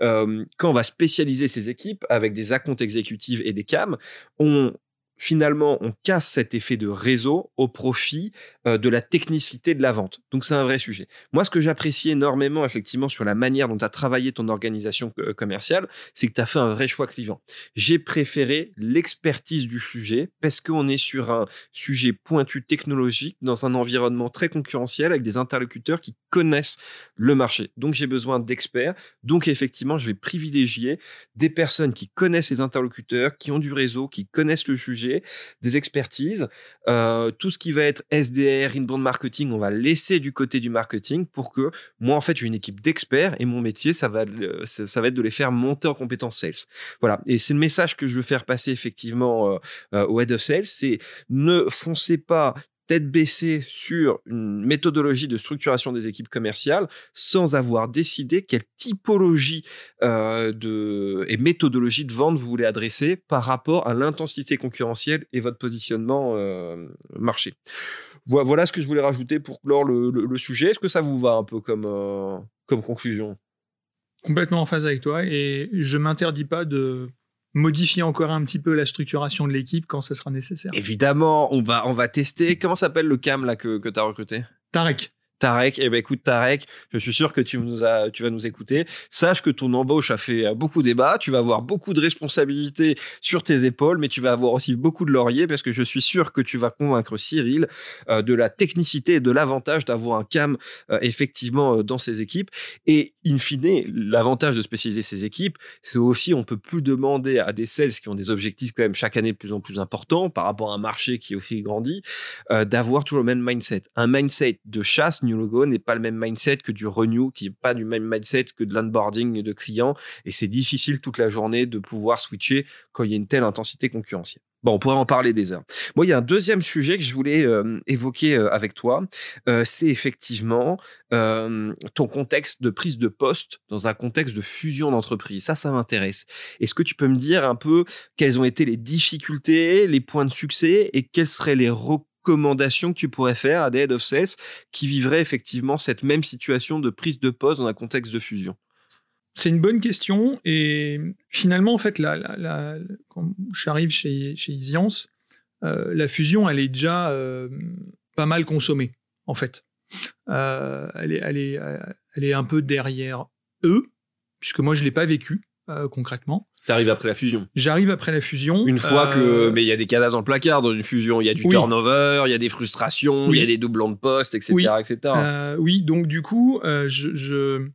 Quand on va spécialiser ces équipes avec des accounts exécutives et des CAM, on finalement, on casse cet effet de réseau au profit euh, de la technicité de la vente. Donc, c'est un vrai sujet. Moi, ce que j'apprécie énormément, effectivement, sur la manière dont tu as travaillé ton organisation euh, commerciale, c'est que tu as fait un vrai choix clivant. J'ai préféré l'expertise du sujet parce qu'on est sur un sujet pointu technologique dans un environnement très concurrentiel avec des interlocuteurs qui connaissent le marché. Donc, j'ai besoin d'experts. Donc, effectivement, je vais privilégier des personnes qui connaissent les interlocuteurs, qui ont du réseau, qui connaissent le sujet des expertises. Euh, tout ce qui va être SDR, inbound marketing, on va laisser du côté du marketing pour que moi, en fait, j'ai une équipe d'experts et mon métier, ça va, ça va être de les faire monter en compétences sales. Voilà. Et c'est le message que je veux faire passer effectivement euh, euh, au head of sales, c'est ne foncez pas tête baissée sur une méthodologie de structuration des équipes commerciales sans avoir décidé quelle typologie euh, de, et méthodologie de vente vous voulez adresser par rapport à l'intensité concurrentielle et votre positionnement euh, marché. Voilà ce que je voulais rajouter pour clore le, sujet. Est-ce que ça vous va un peu comme, euh, comme conclusion? Complètement en phase avec toi et je m'interdis pas de modifier encore un petit peu la structuration de l'équipe quand ce sera nécessaire. Évidemment, on va, on va tester. Comment s'appelle le CAM là, que, que tu as recruté? Tarek. Tarek, eh ben écoute Tarek, je suis sûr que tu vas nous écouter. Sache que ton embauche a fait beaucoup débat. Tu vas avoir beaucoup de responsabilités sur tes épaules, mais tu vas avoir aussi beaucoup de lauriers parce que je suis sûr que tu vas convaincre Cyril euh, de la technicité et de l'avantage d'avoir un cam euh, effectivement euh, dans ses équipes. Et in fine, l'avantage de spécialiser ses équipes, c'est aussi on peut plus demander à des sales qui ont des objectifs quand même chaque année de plus en plus importants par rapport à un marché qui aussi grandit, d'avoir toujours le même mindset. Un mindset de chasse Logo n'est pas le même mindset que du renew, qui n'est pas du même mindset que de l'onboarding de clients. Et c'est difficile toute la journée de pouvoir switcher quand il y a une telle intensité concurrentielle. Bon, on pourrait en parler des heures. Moi, il y a un deuxième sujet que je voulais euh, évoquer euh, avec toi. Euh, c'est effectivement ton contexte de prise de poste dans un contexte de fusion d'entreprise. Ça, ça m'intéresse. Est-ce que tu peux me dire un peu quelles ont été les difficultés, les points de succès et quels seraient les recommandations que tu pourrais faire à des head of sales qui vivraient effectivement cette même situation de prise de poste dans un contexte de fusion? C'est une bonne question et finalement en fait là, quand j'arrive chez chez Isiance, euh, la fusion elle est déjà euh, pas mal consommée en fait. Euh, elle est elle est elle est un peu derrière eux puisque moi je l'ai pas vécu concrètement. T'arrives après la fusion. J'arrive après la fusion. Une fois que, mais il y a des cadavres dans le placard dans une fusion. Il y a du turnover, il y a des frustrations, il y a des doublons de poste, etc., oui. etc. oui, donc du coup, je,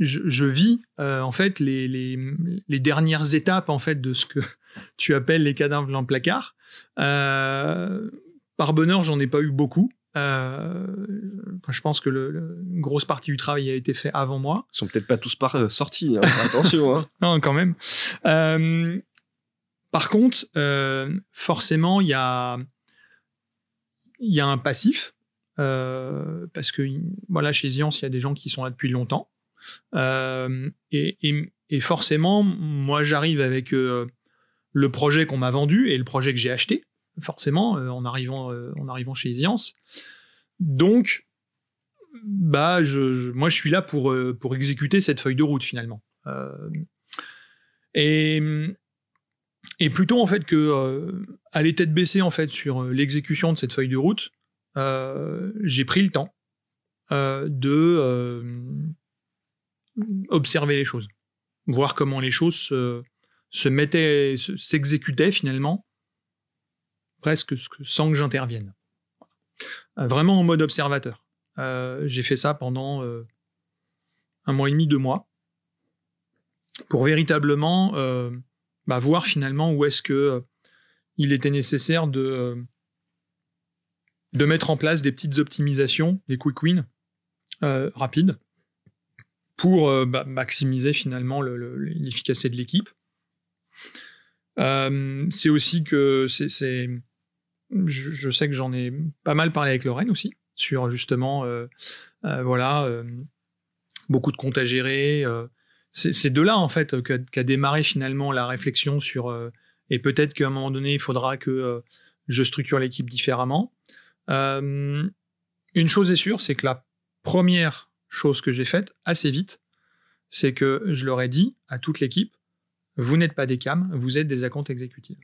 je, vis euh, en fait les, les, dernières étapes en fait de ce que tu appelles les cadavres dans le placard. Euh, par bonheur, j'en ai pas eu beaucoup. Euh, je pense que le, une grosse partie du travail a été fait avant moi. Ils sont peut-être pas tous par, sortis. Hein. Attention. Hein. non, quand même. par contre, forcément, il y a y a un passif parce que voilà chez Zions, il y a des gens qui sont là depuis longtemps. Euh, et, forcément, moi, j'arrive avec euh, le projet qu'on m'a vendu et le projet que j'ai acheté, forcément, euh, en, arrivant, en arrivant chez Eziance. Donc, bah, je, moi, je suis là pour, pour exécuter cette feuille de route, finalement. et, et plutôt, en fait, que aller tête baissée, en fait, sur l'exécution de cette feuille de route, j'ai pris le temps de observer les choses, voir comment les choses se, mettaient, s'exécutaient finalement, presque sans que j'intervienne. Euh, vraiment en mode observateur. Euh, j'ai fait ça pendant euh, un mois et demi, deux mois, pour véritablement bah, voir finalement où est-ce que il était nécessaire de, de mettre en place des petites optimisations, des quick wins rapides, pour bah, maximiser finalement l'efficacité de l'équipe. C'est aussi que c'est, je, sais que j'en ai pas mal parlé avec Lorraine aussi sur justement, euh, voilà, beaucoup de comptes à gérer. c'est de là en fait qu'a démarré finalement la réflexion sur et peut-être qu'à un moment donné il faudra que je structure l'équipe différemment. une chose est sûre, c'est que la première chose que j'ai faite assez vite, c'est que je leur ai dit à toute l'équipe, vous n'êtes pas des CAM, vous êtes des accounts exécutifs.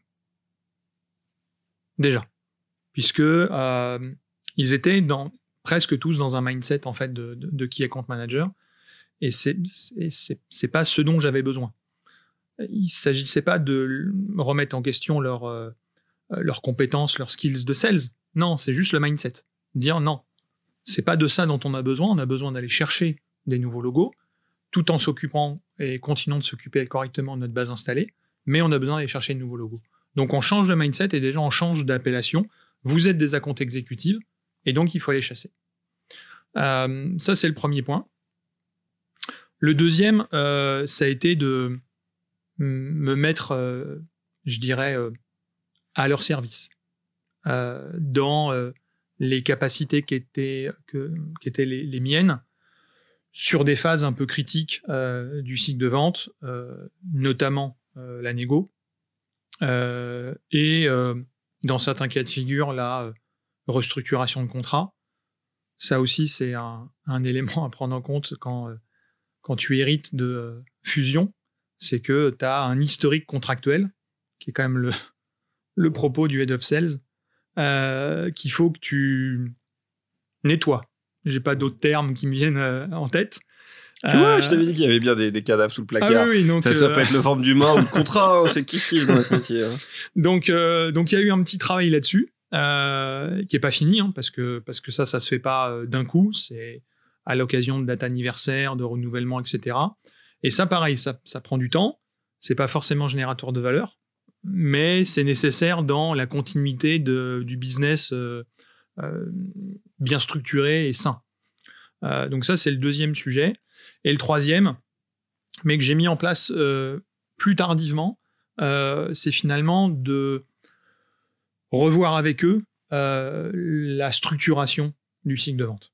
Déjà. Puisque euh, ils étaient presque tous dans un mindset en fait de, de, qui est compte manager. Et c'est, c'est, pas ce dont j'avais besoin. Il s'agissait pas de remettre en question euh, leurs compétences, leurs skills de sales. Non, c'est juste le mindset. Dire non, c'est pas de ça dont on a besoin. On a besoin d'aller chercher des nouveaux logos, tout en s'occupant et continuant de s'occuper correctement de notre base installée, mais on a besoin d'aller chercher de nouveaux logos. Donc on change de mindset et déjà on change d'appellation. Vous êtes des accounts exécutifs et donc il faut aller chasser. Euh, ça c'est le premier point. Le deuxième, euh, ça a été de me mettre, euh, je dirais, à leur service, dans les capacités qui étaient, étaient les, miennes sur des phases un peu critiques du cycle de vente, notamment la négo, et dans certains cas de figure, la restructuration de contrat. Ça aussi, c'est un, élément à prendre en compte quand, quand tu hérites de fusion, c'est que tu as un historique contractuel, qui est quand même le, le propos du head of sales, euh, qu'il faut que tu nettoies j'ai pas d'autres termes qui me viennent en tête. Tu vois, je t'avais dit qu'il y avait bien des, cadavres sous le placard. Ah oui, donc, ça, ça peut être le forme d'humain ou le contrat, hein, c'est kiff dans notre métier. Hein. Donc, donc il y a eu un petit travail là-dessus, qui est pas fini, hein, parce que parce que ça, ça se fait pas d'un coup. C'est à l'occasion de date anniversaire, de renouvellement, etc. Et ça, pareil, ça, ça prend du temps. C'est pas forcément générateur de valeur, mais c'est nécessaire dans la continuité de, du business euh, euh, bien structuré et sain. Euh, donc ça, c'est le deuxième sujet. Et le troisième, mais que j'ai mis en place plus tardivement, c'est finalement de revoir avec eux la structuration du cycle de vente,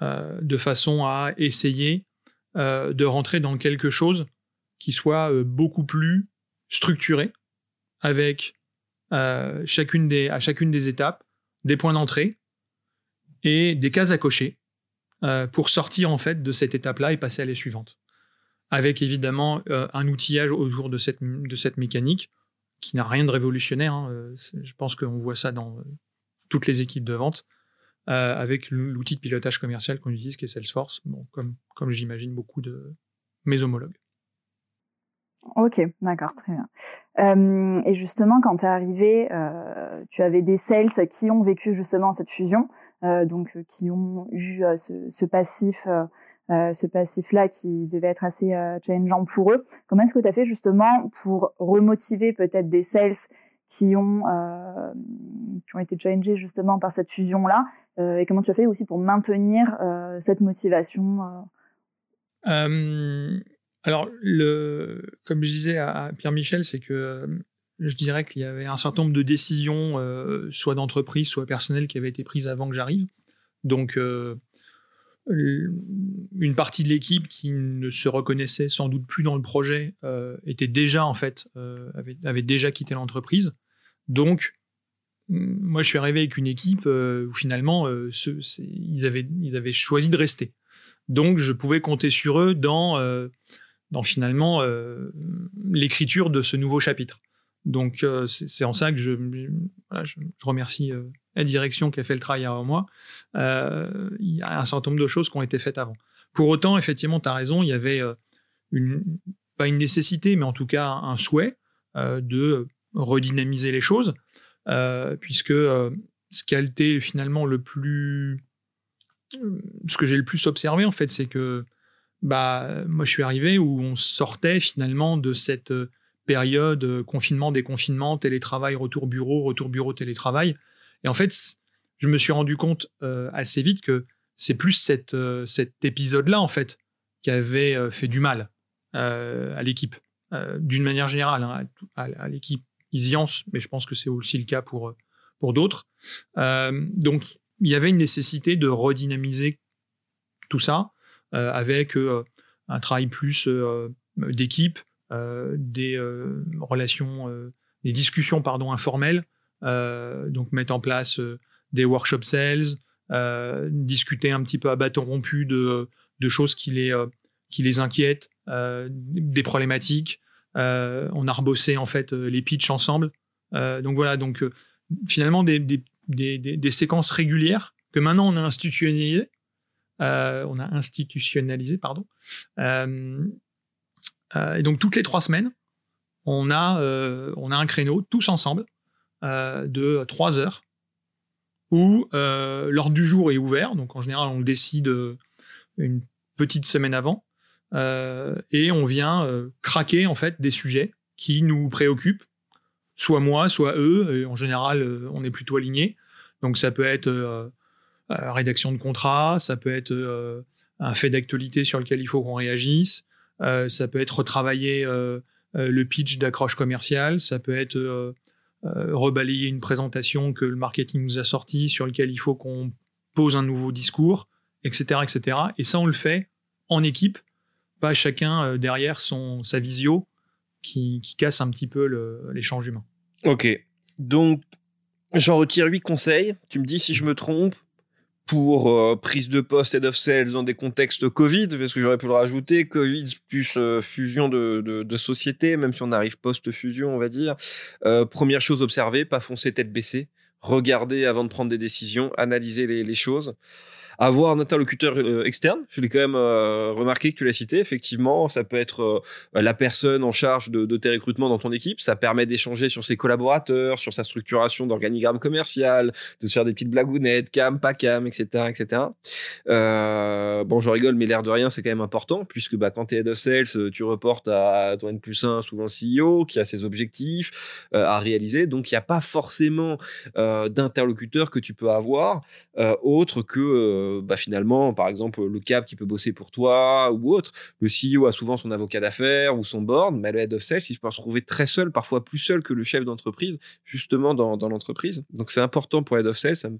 de façon à essayer de rentrer dans quelque chose qui soit beaucoup plus structuré, avec euh, à chacune des étapes des points d'entrée et des cases à cocher euh, pour sortir en fait de cette étape-là et passer à la suivante. Avec évidemment euh, un outillage autour de cette, de cette mécanique qui n'a rien de révolutionnaire. Hein, je pense qu'on voit ça dans toutes les équipes de vente. avec l'outil de pilotage commercial qu'on utilise qui est Salesforce, bon, comme, comme j'imagine beaucoup de mes homologues. Ok, d'accord, très bien. Euh, et justement, quand tu es arrivé, euh, tu avais des sales qui ont vécu justement cette fusion, euh, donc qui ont eu ce, passif, ce passif-là qui devait être assez challengeant pour eux. Comment est-ce que tu as fait justement pour remotiver peut-être des sales qui ont qui ont été challengés justement par cette fusion-là, et comment tu as fait aussi pour maintenir cette motivation alors, comme je disais à, Pierre Michel, c'est que euh, je dirais qu'il y avait un certain nombre de décisions, euh, soit d'entreprise, soit personnelles, qui avaient été prises avant que j'arrive. Donc, euh, une partie de l'équipe qui ne se reconnaissait sans doute plus dans le projet était déjà, en fait, avait, déjà quitté l'entreprise. Donc, moi, je suis arrivé avec une équipe où finalement, ils, avaient, ils avaient choisi de rester. Donc, je pouvais compter sur eux dans dans finalement euh, l'écriture de ce nouveau chapitre. Donc euh, c'est en ça que je, je, remercie euh, la direction qui a fait le travail avant moi. Il y a un certain nombre de choses qui ont été faites avant. Pour autant, effectivement, tu as raison, il y avait une, pas une nécessité, mais en tout cas un souhait de redynamiser les choses, puisque ce qui a été finalement le plus... Ce que j'ai le plus observé, en fait, c'est que bah, moi je suis arrivé où on sortait finalement de cette euh, période euh, confinement, déconfinement, télétravail, retour bureau, retour bureau, télétravail. Et en fait, je me suis rendu compte euh, assez vite que c'est plus cette, cet épisode-là, en fait, qui avait fait du mal à l'équipe, d'une manière générale, hein, à, l'équipe Isiance, mais je pense que c'est aussi le cas pour, pour d'autres. donc, il y avait une nécessité de redynamiser tout ça avec euh, un travail plus euh, d'équipe, des relations, des discussions pardon informelles, donc mettre en place des workshops sales, discuter un petit peu à bâton rompu de, choses qui les, qui les inquiètent, des problématiques. on a rebossé en fait les pitchs ensemble. donc voilà, donc finalement des, séquences régulières que maintenant on a institutionnalisées euh, on a institutionnalisé, pardon. Euh, euh, et donc toutes les trois semaines, on a, on a un créneau tous ensemble de trois heures où l'ordre du jour est ouvert. Donc en général, on le décide une petite semaine avant. et on vient craquer en fait des sujets qui nous préoccupent, soit moi, soit eux. Et en général, on est plutôt alignés. Donc ça peut être rédaction de contrat, ça peut être euh, un fait d'actualité sur lequel il faut qu'on réagisse, euh, ça peut être retravailler le pitch d'accroche commerciale, ça peut être rebalayer une présentation que le marketing nous a sortie sur lequel il faut qu'on pose un nouveau discours, etc., etc. Et ça, on le fait en équipe, pas chacun derrière son sa visio qui, qui casse un petit peu l'échange humain. Ok. Donc, j'en retire huit conseils. Tu me dis si je me trompe pour euh, prise de poste head of sales dans des contextes Covid, parce que j'aurais pu le rajouter, Covid plus euh, fusion de, de, sociétés, même si on arrive post-fusion, on va dire. Euh, première chose observée, pas foncer tête baissée, regarder avant de prendre des décisions, analyser les, choses. avoir un interlocuteur externe. Je l'ai quand même remarqué que tu l'as cité. Effectivement, ça peut être la personne en charge de, de, tes recrutements dans ton équipe. Ça permet d'échanger sur ses collaborateurs, sur sa structuration d'organigramme commercial, de se faire des petites blagounettes, cam, pas cam, etc., etc. bon, je rigole, mais l'air de rien, c'est quand même important puisque bah, quand tu es head of sales, tu reportes à ton N plus 1, souvent CEO, qui a ses objectifs à réaliser. Donc, il n'y a pas forcément euh, d'interlocuteurs que tu peux avoir, euh, autre que euh, bah, finalement, par exemple, le cap qui peut bosser pour toi ou autre. Le CEO a souvent son avocat d'affaires ou son board, mais le head of sales, il peut se retrouver très seul, parfois plus seul que le chef d'entreprise, justement dans, dans l'entreprise. Donc c'est important pour head of sales, ça me,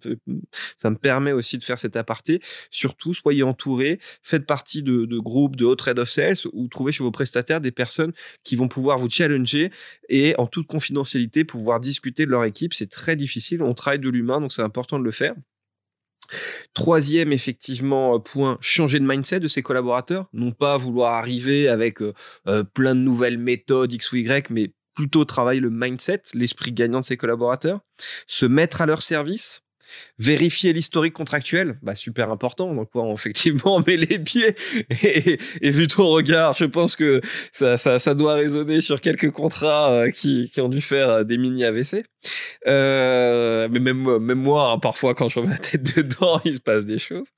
ça me permet aussi de faire cet aparté. Surtout, soyez entourés, faites partie de, de groupes de autres head of sales ou trouvez chez vos prestataires des personnes qui vont pouvoir vous challenger et en toute confidentialité pouvoir discuter de leur équipe. C'est très difficile. On travaille de l'humain, donc c'est important de le faire. Troisième, effectivement, euh, point, changer de mindset de ses collaborateurs. Non pas vouloir arriver avec euh, euh, plein de nouvelles méthodes X ou Y, mais plutôt travailler le mindset, l'esprit gagnant de ses collaborateurs. Se mettre à leur service. Vérifier l'historique contractuel, bah super important. Donc, quoi, effectivement, on met les pieds. Et, vu ton regard, je pense que ça, ça, doit résonner sur quelques contrats euh, qui, ont dû faire euh, des mini AVC. Euh, mais même, moi, hein, parfois, quand je remets la tête dedans, il se passe des choses.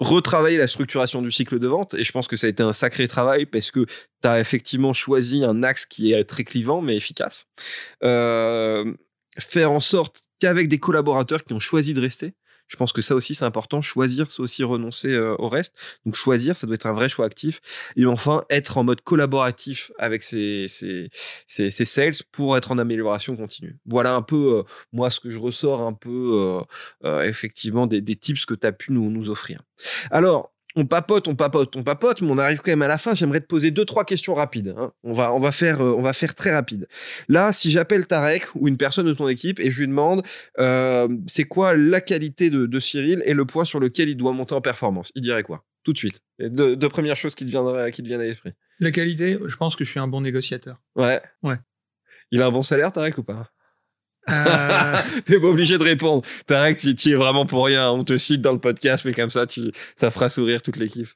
Retravailler la structuration du cycle de vente et je pense que ça a été un sacré travail parce que tu as effectivement choisi un axe qui est très clivant mais efficace. Faire en sorte qu'avec des collaborateurs qui ont choisi de rester, je pense que ça aussi c'est important. Choisir, c'est aussi renoncer euh, au reste. Donc choisir, ça doit être un vrai choix actif. Et enfin, être en mode collaboratif avec ses, ses, ses, sales pour être en amélioration continue. Voilà un peu, euh, moi, ce que je ressors un peu, euh, effectivement, des, des tips que tu as pu nous, nous offrir. Alors, on papote, on papote, on papote, mais on arrive quand même à la fin. J'aimerais te poser deux, trois questions rapides. Hein. On, va, on, va faire, euh, on va faire très rapide. Là, si j'appelle Tarek ou une personne de ton équipe et je lui demande euh, c'est quoi la qualité de, Cyril et le point sur lequel il doit monter en performance, il dirait quoi? Tout de suite. deux, premières choses qui te, viendraient, qui te viennent à l'esprit. La qualité, je pense que je suis un bon négociateur. Ouais. Ouais. Il a un bon salaire, Tarek, ou pas? Euh... T'es pas obligé de répondre. Tarek, tu es vraiment pour rien. On te cite dans le podcast, mais comme ça, tu, ça fera sourire toute l'équipe.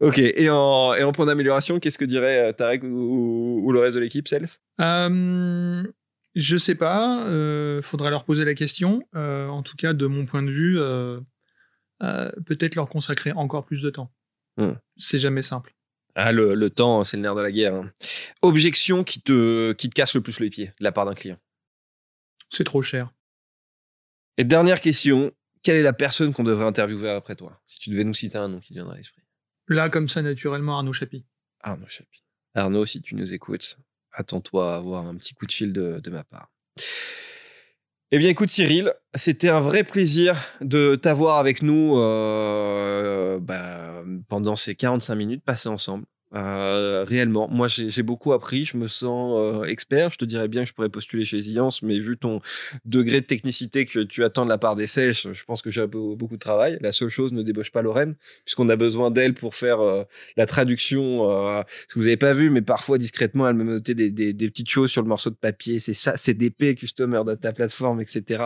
Ok. Et en, et en point d'amélioration, qu'est-ce que dirait euh, Tarek ou, le reste de l'équipe, Sales euh, Je sais pas. Euh, faudrait leur poser la question. Euh, en tout cas, de mon point de vue, euh, peut-être leur consacrer encore plus de temps. Hmm. C'est jamais simple. Ah, le, le temps, c'est le nerf de la guerre. Hein. Objection qui te, qui te casse le plus les pieds de la part d'un client c'est trop cher. Et dernière question, quelle est la personne qu'on devrait interviewer après toi? Si tu devais nous citer un nom qui te viendrait à l'esprit. Là, comme ça, naturellement, Arnaud Chapi. Arnaud Chapi. Arnaud, si tu nous écoutes, attends-toi à avoir un petit coup de fil de, ma part. Eh bien, écoute, Cyril, c'était un vrai plaisir de t'avoir avec nous euh, bah, pendant ces 45 minutes passées ensemble. Euh, réellement, moi j'ai beaucoup appris, je me sens euh, expert. Je te dirais bien que je pourrais postuler chez Ziance, mais vu ton degré de technicité que tu attends de la part des sèches, je pense que j'ai beaucoup de travail. La seule chose ne débauche pas Lorraine, puisqu'on a besoin d'elle pour faire euh, la traduction. ce que vous n'avez pas vu, mais parfois discrètement, elle me notait des, petites choses sur le morceau de papier. C'est ça, c'est DP, customer de ta plateforme, etc.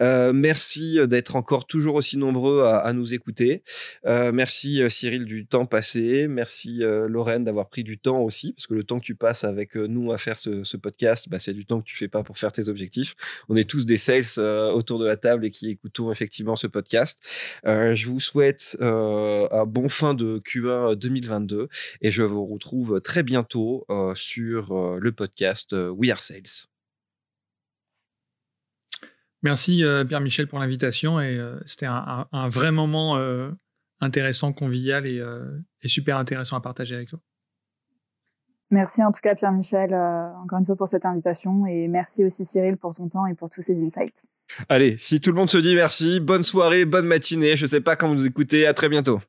merci d'être encore toujours aussi nombreux à nous écouter. merci Cyril du temps passé. Merci. Lorraine, d'avoir pris du temps aussi, parce que le temps que tu passes avec euh, nous à faire ce, podcast, bah, c'est du temps que tu fais pas pour faire tes objectifs. On est tous des sales euh, autour de la table et qui écoutons effectivement ce podcast. Euh, je vous souhaite un bon fin de Q1 2022 et je vous retrouve très bientôt sur le podcast We Are Sales. Merci Pierre-Michel pour l'invitation et c'était un, vrai moment intéressant, convivial euh, et, super intéressant à partager avec toi. Merci en tout cas Pierre-Michel, euh, encore une fois pour cette invitation et merci aussi Cyril pour ton temps et pour tous ces insights. Allez, si tout le monde se dit merci, bonne soirée, bonne matinée, je sais pas quand vous écoutez, à très bientôt.